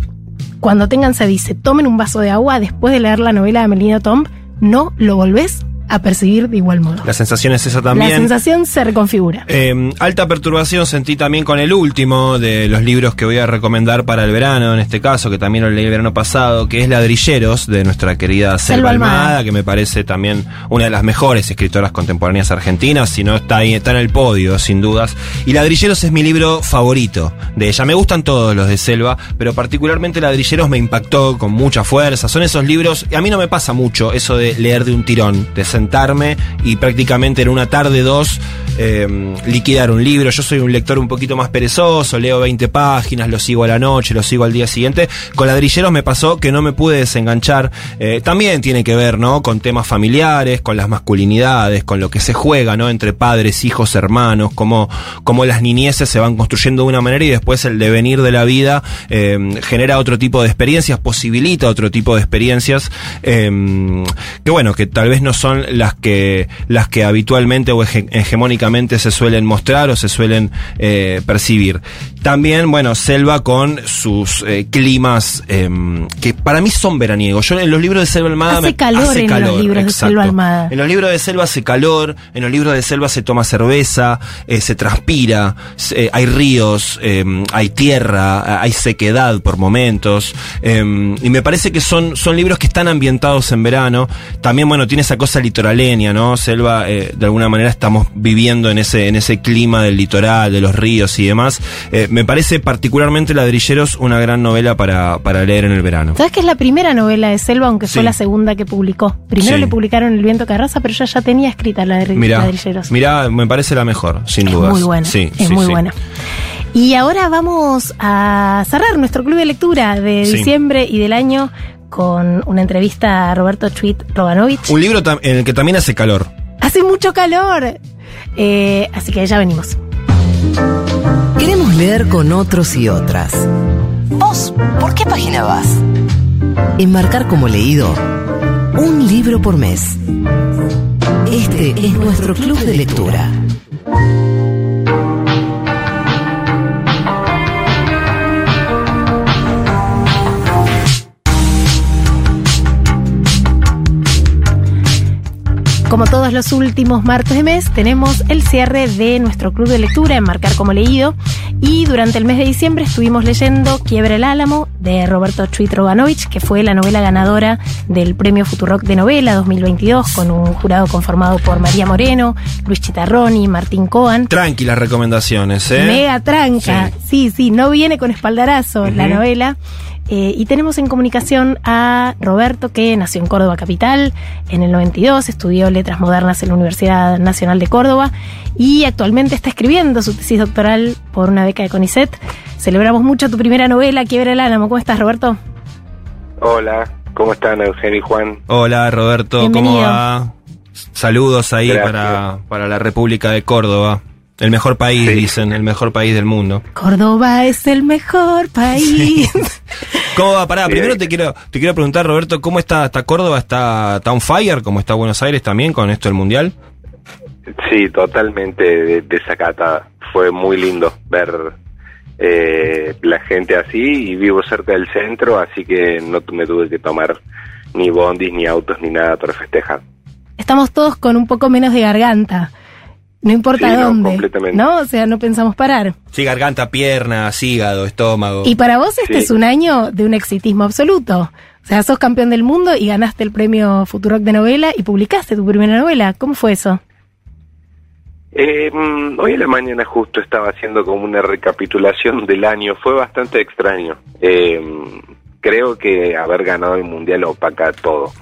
cuando tengan se tomen un vaso de agua después de leer la novela de Amelino Tom, no lo volvés a percibir de igual modo. La sensación es esa La también. sensación se reconfigura. Eh, alta perturbación sentí también con el último de los libros que voy a recomendar para el verano, en este caso, que también lo leí el verano pasado, que es Ladrilleros, de nuestra querida Selva, Selva Almada, Almada. que me parece también una de las mejores escritoras contemporáneas argentinas, si no está ahí, está en el podio, sin dudas. Y Ladrilleros es mi libro favorito de ella. Me gustan todos los de Selva, pero particularmente Ladrilleros me impactó con mucha fuerza. Son esos libros, y a mí no me pasa mucho eso de leer de un tirón, de sentarme y prácticamente en una tarde dos eh, liquidar un libro. Yo soy un lector un poquito más perezoso, leo 20 páginas, lo sigo a la noche, lo sigo al día siguiente. Con ladrilleros me pasó que no me pude desenganchar. Eh, también tiene que ver, ¿no? Con temas familiares, con las masculinidades, con lo que se juega, ¿no? Entre padres, hijos, hermanos, cómo, cómo las niñeces se van construyendo de una manera y después el devenir de la vida eh, genera otro tipo de experiencias, posibilita otro tipo de experiencias eh, que bueno, que tal vez no son las que, las que habitualmente o hege- hegemónicamente se suelen mostrar o se suelen eh, percibir. También, bueno, selva con sus eh, climas em, que para mí son veraniegos. Yo en los libros de Selva Almada Hace calor en los libros de Selva Almada. En los libros de Selva hace calor, en los libros de Selva se toma cerveza, eh, se transpira, eh, hay ríos, em, hay tierra, hay sequedad por momentos. em, y me parece que son, son libros que están ambientados en verano. También, bueno, tiene esa cosa litoraleña, ¿no? Selva, eh, de alguna manera estamos viviendo en ese, en ese clima del litoral, de los ríos y demás. Eh, me parece particularmente Ladrilleros una gran novela para, para leer en el verano. ¿Sabes que es la primera novela de Selva, aunque fue la segunda que publicó? Primero Sí. le publicaron El viento que arrasa, pero ella ya tenía escrita la de Mirá, Ladrilleros. mirá, me parece la mejor, sin es dudas. muy buena. Sí, es sí, muy sí. buena. Y ahora vamos a cerrar nuestro club de lectura de Sí. diciembre y del año con una entrevista a Roberto Chuit Roganovich. Un libro en el que también hace calor. Hace mucho calor. Eh, así que ya venimos. Queremos leer con otros y otras. ¿Vos por qué página vas? Enmarcar como leído un libro por mes. Este es nuestro club de lectura. Como todos los últimos martes de mes, tenemos el cierre de nuestro club de lectura en Marcar como Leído. Y durante el mes de diciembre estuvimos leyendo Quiebra el Álamo de Roberto Chuit Roganovich, que fue la novela ganadora del Premio Futurock de Novela 2022, con un jurado conformado por María Moreno, Luis Chitarroni, Martín Coan. Tranquilas recomendaciones, ¿eh? Mega tranca. Sí. sí, no viene con espaldarazo la novela. Eh, y tenemos en comunicación a Roberto, que nació en Córdoba Capital en el 92, estudió Letras Modernas en la Universidad Nacional de Córdoba y actualmente está escribiendo su tesis doctoral por una beca de CONICET. Celebramos mucho tu primera novela, Quiebra el Álamo. ¿Cómo estás, Roberto? Hola, ¿cómo están Eugenio y Juan? Hola, Roberto, Bienvenido. ¿cómo va? Saludos ahí Gracias. para, para la República de Córdoba. El mejor país, Sí. dicen, el mejor país del mundo. Córdoba es el mejor país. [laughs] ¿Cómo va? Pará, primero te quiero, te quiero preguntar, Roberto, ¿cómo está, está Córdoba? ¿Está, está on fire? ¿Cómo está Buenos Aires también con esto del Mundial? Sí, totalmente de- desacatada. Fue muy lindo ver eh, la gente así y vivo cerca del centro, así que no me tuve que tomar ni bondis, ni autos, ni nada para festejar. Estamos todos con un poco menos de garganta. No importa Sí, no, dónde. completamente. ¿No? O sea, no pensamos parar. Sí, garganta, pierna, hígado, estómago. Y para vos este Sí. es un año de un exitismo absoluto. O sea, sos campeón del mundo y ganaste el premio Futurock de novela y publicaste tu primera novela. ¿Cómo fue eso? Eh, hoy en la mañana justo estaba haciendo como una recapitulación del año, fue bastante extraño. Eh, creo que haber ganado el mundial opaca todo.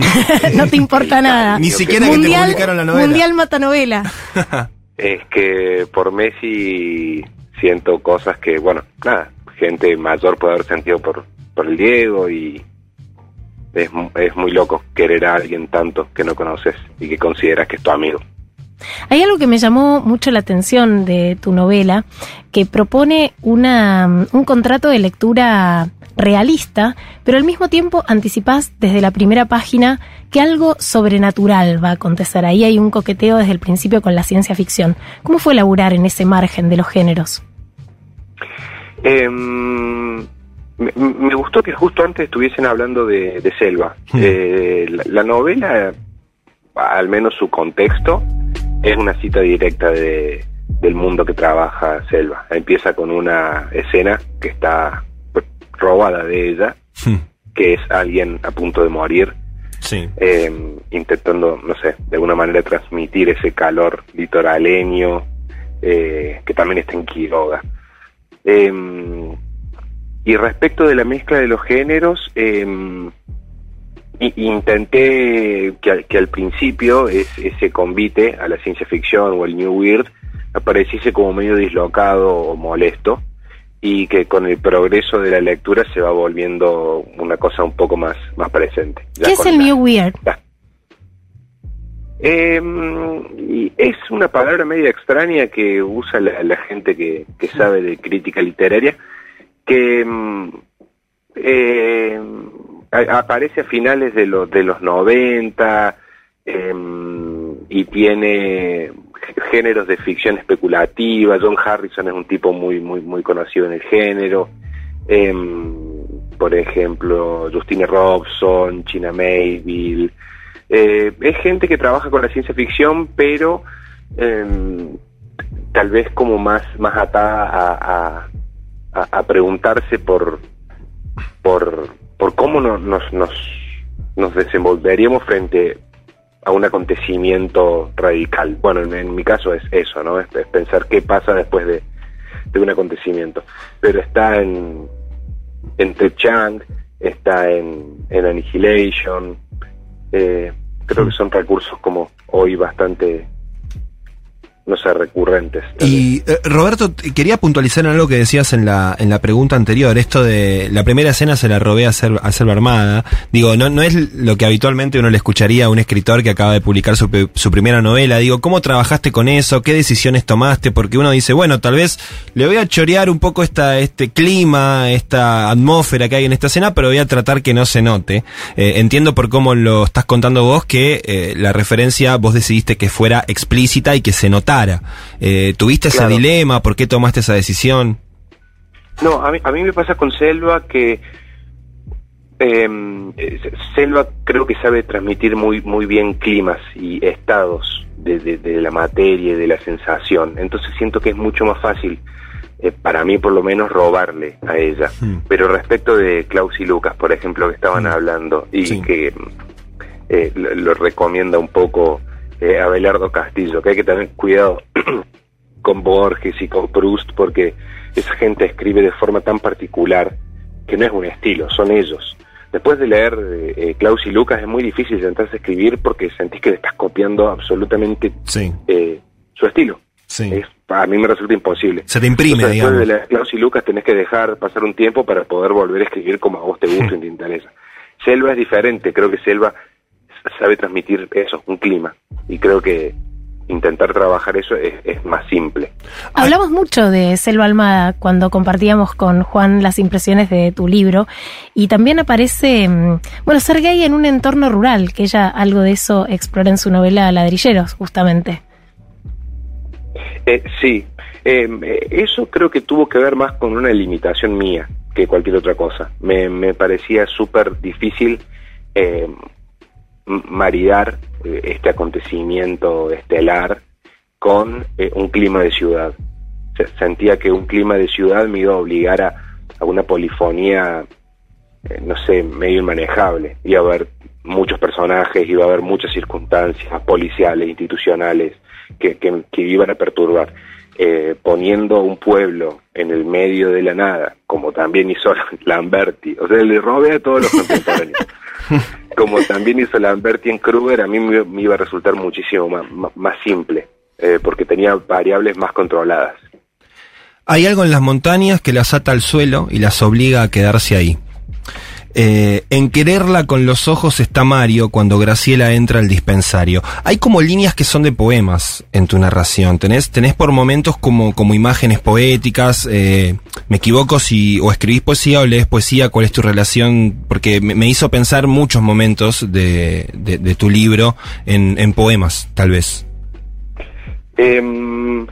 [laughs] no te importa nada. Ni siquiera que te mundial, publicaron la novela. Mundial mata novela. [laughs] Es que por Messi siento cosas que, bueno, nada, gente mayor puede haber sentido por, por el Diego y es, es muy loco querer a alguien tanto que no conoces y que consideras que es tu amigo. Hay algo que me llamó mucho la atención de tu novela, que propone una, un contrato de lectura realista, pero al mismo tiempo anticipás desde la primera página que algo sobrenatural va a acontecer. Ahí hay un coqueteo desde el principio con la ciencia ficción. ¿Cómo fue laburar en ese margen de los géneros? Em, me, me gustó que justo antes estuviesen hablando de, de Selva. Hmm. Eh, la, la novela, al menos su contexto, es una cita directa de, del mundo que trabaja Selva. Empieza con una escena que está robada de ella, que es alguien a punto de morir, sí. eh, intentando, no sé, de alguna manera transmitir ese calor litoraleño eh, que también está en Quiroga. Eh, y respecto de la mezcla de los géneros, i- intenté que al, que al principio es- ese convite a la ciencia ficción o el New Weird apareciese como medio dislocado o molesto y que con el progreso de la lectura se va volviendo una cosa un poco más, más presente. ¿Qué es el la- New Weird? Eh, y es una palabra media extraña que usa la, la gente que, que sabe de crítica literaria, que eh, a- aparece a finales de, los de los 90 em, y tiene géneros de ficción especulativa. John Harrison es un tipo muy, muy, muy conocido en el género. Em, por ejemplo, Justine Robson, China Mayville. Eh, es gente que trabaja con la ciencia ficción, pero em, tal vez como más, más atada a, a, a- a preguntarse por, por, por cómo no- nos, nos, nos desenvolveríamos frente a un acontecimiento radical. Bueno, en, en mi caso es eso, ¿no? Es, es pensar qué pasa después de, de un acontecimiento. Pero está en, en Ted Chiang, está en, en Annihilation. eh, creo que son recursos como hoy bastante, no recurrentes. vez. Y eh, Roberto, quería puntualizar en algo que decías en la, en la pregunta anterior, esto de la primera escena se la robé a, Sel- a Selva Armada. Digo, no, no es lo que habitualmente uno le escucharía a un escritor que acaba de publicar su, su primera novela. Digo, ¿cómo trabajaste con eso? ¿Qué decisiones tomaste? Porque uno dice, bueno, tal vez le voy a chorear un poco esta, este clima, esta atmósfera que hay en esta escena, pero voy a tratar que no se note. Eh, entiendo por cómo lo estás contando vos que eh, la referencia vos decidiste que fuera explícita y que se notara. Eh, ¿Tuviste ese dilema? ¿Por qué tomaste esa decisión? No, a mí, a mí me pasa con Selva que em, eh, Selva creo que sabe transmitir muy muy bien climas y estados de, de- de la materia y de la sensación. Entonces siento que es mucho más fácil, eh, para mí por lo menos, robarle a ella. Hmm. Pero respecto de Klaus y Lucas, por ejemplo, que estaban Mm. hablando y Sí. que eh, lo, lo recomienda un poco eh, Abelardo Castillo, que hay que tener cuidado [clears throat] con Borges y con Proust porque esa gente escribe de forma tan particular que no es un estilo, son ellos. Después de leer eh, eh, Klaus y Lucas es muy difícil sentarse a escribir porque sentís que le estás copiando absolutamente Sí, eh, su estilo. sí. Es, a mí me resulta imposible. Se te imprime, Entonces, después digamos. de leer Klaus y Lucas tenés que dejar pasar un tiempo para poder volver a escribir como a vos te gusta [laughs] y te interesa. Selva es diferente, creo que Selva sabe transmitir eso, un clima. Y creo que intentar trabajar eso es, es más simple. Hablamos mucho de Selva Almada cuando compartíamos con Juan las impresiones de tu libro y también aparece, mm, bueno, ser gay en un entorno rural, que ella algo de eso explora en su novela Ladrilleros, justamente. Eh, sí, eh, eh, eso creo que tuvo que ver más con una limitación mía que cualquier otra cosa. Me, me parecía súper difícil eh, m- maridar eh, este acontecimiento estelar con eh, un clima de ciudad. Se- Sentía que un clima de ciudad me iba a obligar a, a una polifonía, eh, no sé, medio inmanejable. Iba a haber muchos personajes, iba a haber muchas circunstancias policiales, institucionales, que, que, que iban a perturbar. Eh, poniendo un pueblo en el medio de la nada, como también hizo [laughs] Lamberti, o sea, le robé a todos los [laughs] contemporáneos. Como también hizo Lamberti en Kruger, a mí me, iba a resultar muchísimo más simple, eh, porque tenía variables más controladas. Hay algo en las montañas que las ata al suelo y las obliga a quedarse ahí. Eh, en quererla con los ojos está Mario cuando Graciela entra al dispensario. Hay como líneas que son de poemas en tu narración. Tenés, tenés por momentos como, como imágenes poéticas. eh, me equivoco si o escribís poesía o lees poesía. ¿Cuál es tu relación? Porque me, hizo pensar muchos momentos de, de- de tu libro en, en poemas, tal vez. Em,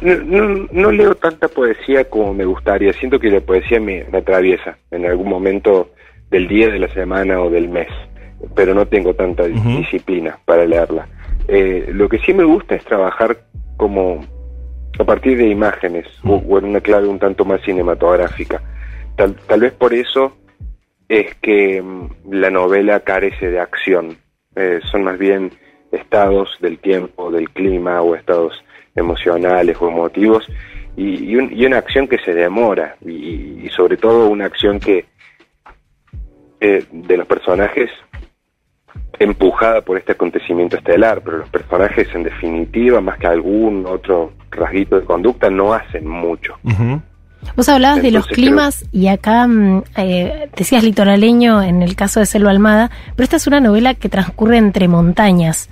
no, no- leo tanta poesía como me gustaría. Siento que la poesía me, me atraviesa en algún momento del día, de la semana o del mes, pero no tengo tanta disciplina para leerla. Eh, lo que sí me gusta es trabajar como a partir de imágenes o, o en una clave un tanto más cinematográfica. Tal, tal vez por eso es que mm, la novela carece de acción. Eh, son más bien estados del tiempo, del clima o estados emocionales o emotivos y, y un- y una acción que se demora y, y sobre todo una acción que eh, de los personajes empujada por este acontecimiento estelar, pero los personajes en definitiva, más que algún otro rasguito de conducta, no hacen mucho. Vos hablabas de los climas y acá mm, eh, decías litoraleño en el caso de Selva Almada, pero esta es una novela que transcurre entre montañas,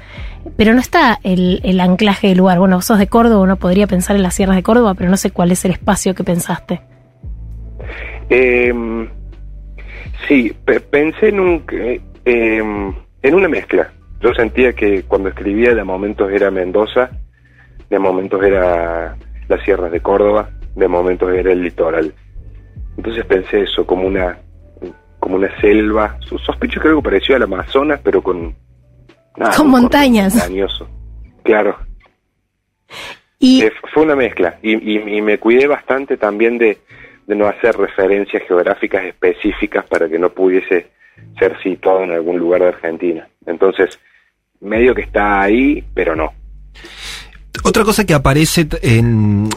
pero no está el, el anclaje del lugar. Bueno, sos de Córdoba, uno podría pensar en las sierras de Córdoba, pero no sé cuál es el espacio que pensaste. Eh, sí, pe- pensé en un em, en una mezcla. Yo sentía que cuando escribía de momentos era Mendoza, de momentos era las sierras de Córdoba, de momentos era el litoral. Entonces pensé eso como una como una selva, sospecho que algo parecido al Amazonas, pero con Con montañas. montañoso. Claro, Y eh, fue una mezcla y, y- y me cuidé bastante también de, de no hacer referencias geográficas específicas para que no pudiese ser situado en algún lugar de Argentina. Entonces, medio que está ahí, pero no. Otra cosa que aparece en-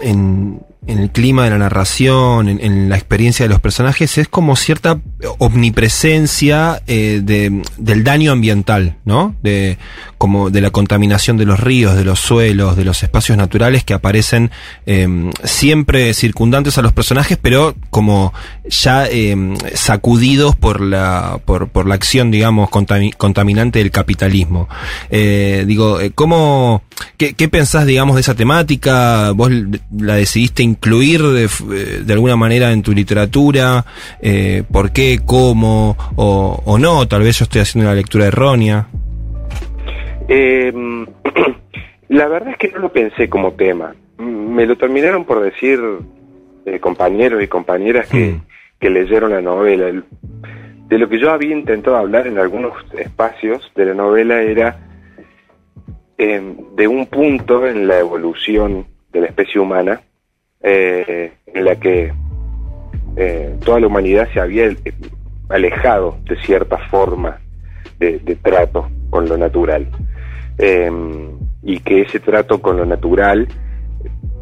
en el clima de la narración, en, la experiencia de los personajes, es como cierta omnipresencia eh, de- del daño ambiental, ¿no? De, como de la contaminación de los ríos, de los suelos, de los espacios naturales que aparecen eh, siempre circundantes a los personajes, pero como ya eh, sacudidos por la, por, la acción, digamos, contami- contaminante del capitalismo. Eh, digo, eh, ¿cómo, qué, qué pensás, digamos, de esa temática? ¿Vos la decidiste incluir de, eh, de alguna manera en tu literatura? Eh, ¿Por qué? ¿Cómo? O, ¿O no? Tal vez yo estoy haciendo una lectura errónea. Eh, [clears throat] la verdad es que no lo pensé como tema. Me lo terminaron por decir eh, compañeros y compañeras que, Mm. que leyeron la novela. El- De lo que yo había intentado hablar en algunos espacios de la novela era eh, de un punto en la evolución de la especie humana eh, en la que eh, toda la humanidad se había alejado de cierta forma de, trato con lo natural. Eh, y que ese trato con lo natural,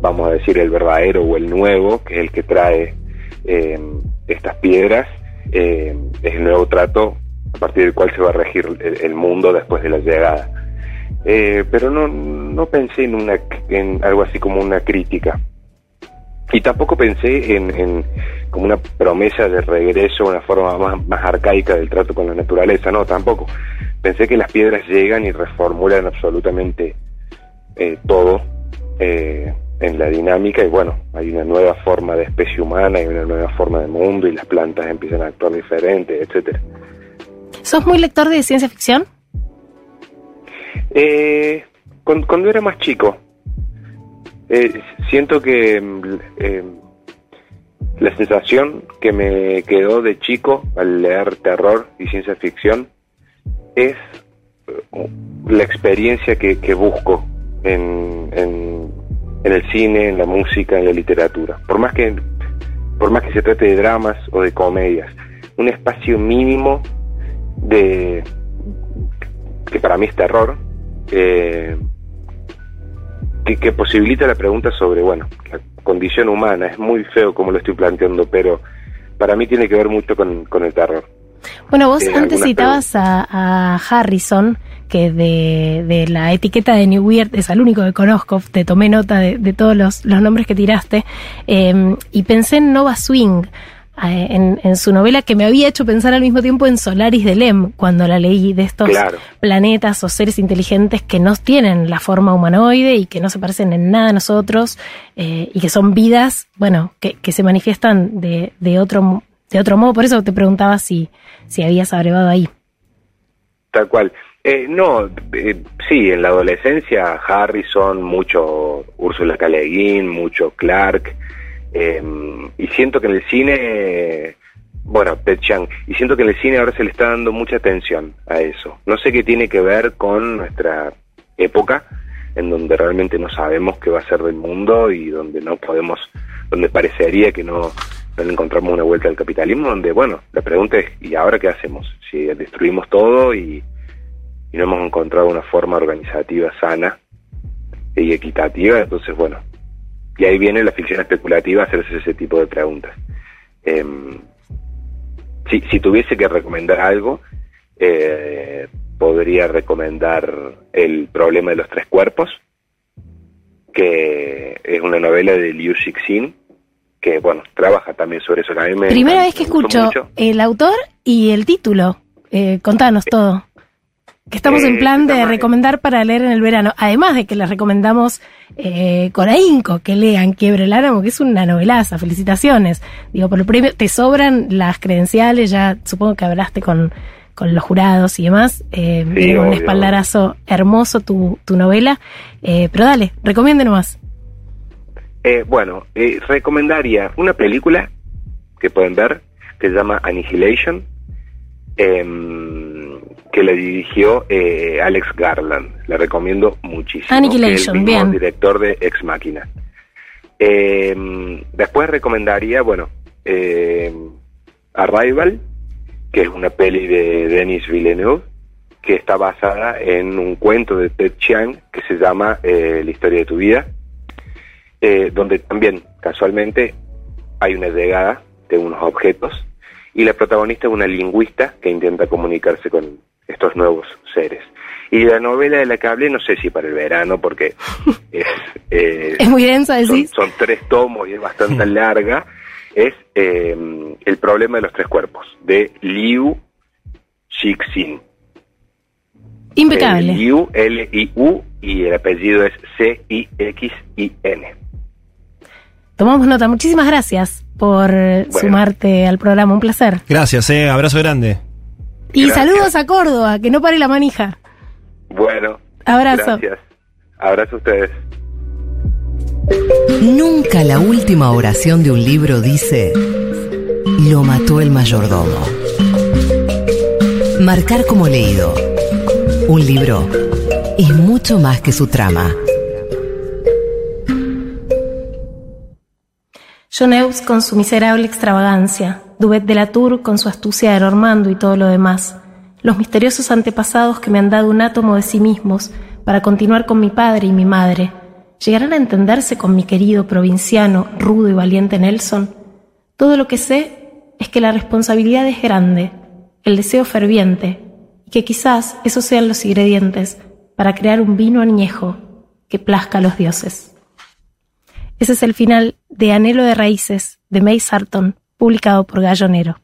vamos a decir el verdadero o el nuevo, que es el que trae eh, estas piedras, eh, es el nuevo trato a partir del cual se va a regir el, el mundo después de la llegada. Eh, pero no, no pensé en, una, en algo así como una crítica. Y tampoco pensé en, en como una promesa de regreso, una forma más, más arcaica del trato con la naturaleza, no, tampoco. Pensé que las piedras llegan y reformulan absolutamente eh, todo eh, en la dinámica y bueno, hay una nueva forma de especie humana, hay una nueva forma de mundo y las plantas empiezan a actuar diferente, etcétera. ¿Sos muy lector de ciencia ficción? Eh, cuando, cuando era más chico, eh, siento que mm, eh, la sensación que me quedó de chico al leer terror y ciencia ficción es eh, la experiencia que, que busco en, en, en el cine, en la música, en la literatura. Por más que por más que se trate de dramas o de comedias, un espacio mínimo de que para mí es terror, eh, que, que posibilita la pregunta sobre, bueno, la condición humana. Es muy feo como lo estoy planteando, pero para mí tiene que ver mucho con, con el terror. Bueno, vos Eh, antes citabas a, a Harrison, que de, de la etiqueta de New Weird es el único que conozco, te tomé nota de, de todos los, los nombres que tiraste, eh, y pensé en Nova Swing, en, en su novela que me había hecho pensar al mismo tiempo en Solaris de Lem, cuando la leí, de estos Claro. planetas o seres inteligentes que no tienen la forma humanoide y que no se parecen en nada a nosotros, eh, y que son vidas, bueno, que, que se manifiestan de, de otro de otro modo, por eso te preguntaba si, si habías abrevado ahí. Tal cual. Eh, no, eh, sí, en la adolescencia Harrison, mucho Úrsula K. Le Guin, mucho Clark, eh, y siento que en el cine, bueno, Ted Chiang, y siento que en el cine ahora se le está dando mucha atención a eso. No sé qué tiene que ver con nuestra época, en donde realmente no sabemos qué va a ser del mundo y donde no podemos, donde parecería que no, no le encontramos una vuelta al capitalismo, donde, bueno, la pregunta es, ¿y ahora qué hacemos? Si destruimos todo y, y no hemos encontrado una forma organizativa sana y equitativa, entonces, bueno, y ahí viene la ficción especulativa a hacerse ese tipo de preguntas. Em, si, si tuviese que recomendar algo, eh, podría recomendar El problema de los tres cuerpos, que es una novela de Liu Cixin, que bueno, trabaja también sobre eso. a mí me Primera vez que escucho mucho. el autor y el título. Eh, contanos todo. Que estamos en Eh, plan de recomendar para leer en el verano. Además de que les recomendamos eh, con ahínco que lean Quiebre el Álamo, que es una novelaza. Felicitaciones. Digo, por el premio, te sobran las credenciales. Ya supongo que hablaste con, con los jurados y demás. Eh, Sí, un espaldarazo hermoso tu, tu novela. Eh, pero dale, recomiende nomás. Eh, bueno, eh, recomendaría una película que pueden ver que se llama Annihilation, em, que la dirigió eh, Alex Garland. La recomiendo muchísimo. Annihilation, el mismo bien. director de Ex Machina. Em, después recomendaría, bueno, em, Arrival, que es una peli de Denis Villeneuve, que está basada en un cuento de Ted Chiang que se llama eh, La historia de tu vida eh, donde también casualmente hay una llegada de unos objetos y la protagonista es una lingüista que intenta comunicarse con estos nuevos seres. Y la novela de la que hablé, no sé si para el verano, porque [laughs] es, eh, Es muy densa, son, decís. son tres tomos y es bastante larga, es eh, El problema de los tres cuerpos, de Liu Cixin. Impecable. Eh, Liu, L-I-U, y el apellido es C-I-X-I-N. Tomamos nota. Muchísimas gracias por sumarte al programa. Un placer. Gracias, eh, abrazo grande. Y Gracias. saludos a Córdoba, que no pare la manija. Bueno. Abrazo. Gracias. Abrazo a ustedes. Nunca la última oración de un libro dice, lo mató el mayordomo. Marcar como leído. Un libro es mucho más que su trama. John Eus con su miserable extravagancia, Duvet de la Tour con su astucia de Normando y todo lo demás, los misteriosos antepasados que me han dado un átomo de sí mismos para continuar con mi padre y mi madre, ¿llegarán a entenderse con mi querido provinciano, rudo y valiente Nelson? Todo lo que sé es que la responsabilidad es grande, el deseo ferviente, y que quizás esos sean los ingredientes para crear un vino añejo que plazca a los dioses. Ese es el final de Anhelo de Raíces de May Sarton, publicado por Gallonero.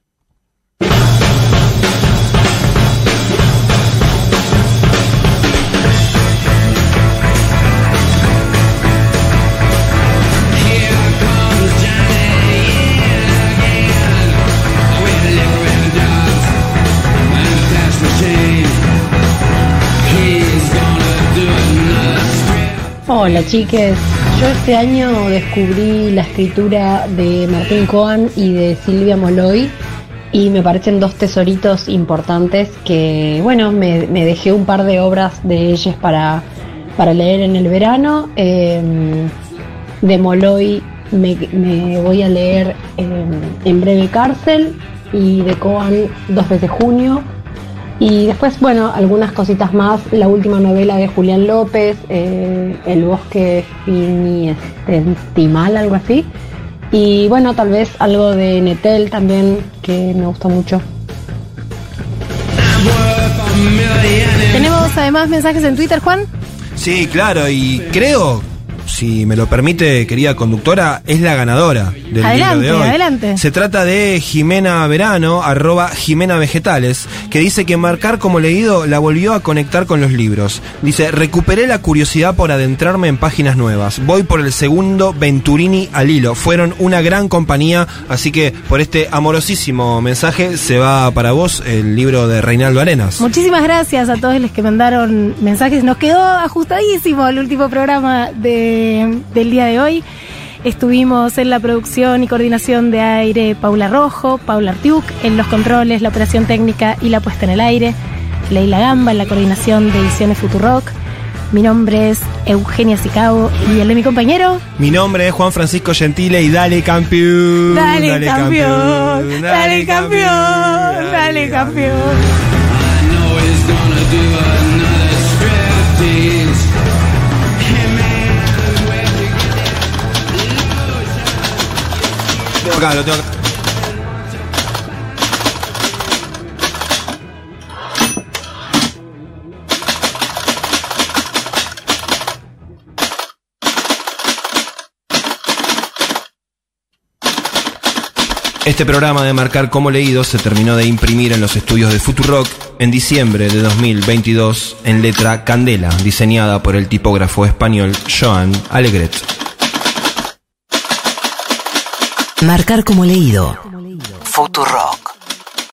Hola chiques, yo este año descubrí la escritura de Martín Coan y de Silvia Moloy y me parecen dos tesoritos importantes que, bueno, me, dejé un par de obras de ellas para, para leer en el verano. Eh, de Moloy me, voy a leer eh, en breve Cárcel y de Coan dos veces junio. Y después, bueno, algunas cositas más. La última novela de Julián López, eh, El bosque finestimal, algo así. Y bueno, tal vez algo de Netel también, que me gustó mucho. Tenemos además mensajes en Twitter, Juan. Sí, claro, y creo, si me lo permite, querida conductora, es la ganadora del Adelante, libro de hoy. adelante. Se trata de Jimena Verano, arroba Jimena Vegetales, que dice que marcar como leído la volvió a conectar con los libros. Dice, recuperé la curiosidad por adentrarme en páginas nuevas. Voy por el segundo Venturini al hilo. Fueron una gran compañía, así que por este amorosísimo mensaje se va para vos el libro de Reinaldo Arenas. Muchísimas gracias a todos los que mandaron mensajes. Nos quedó ajustadísimo el último programa de- del día de hoy. Estuvimos en la producción y coordinación de aire Paula Rojo, Paula Artiuk, en los controles, la operación técnica y la puesta en el aire, Leila Gamba en la coordinación de ediciones Futurock. Mi nombre es Eugenia Sicabo y el de mi compañero. Mi nombre es Juan Francisco Gentile y dale campeón. Dale, campeón, dale campeón, dale campeón. Acá, lo tengo. Este programa de Marcar como leído se terminó de imprimir en los estudios de Futurock en diciembre de 2022 en letra Candela, diseñada por el tipógrafo español Joan Alegret. Marcar como leído. Futurock.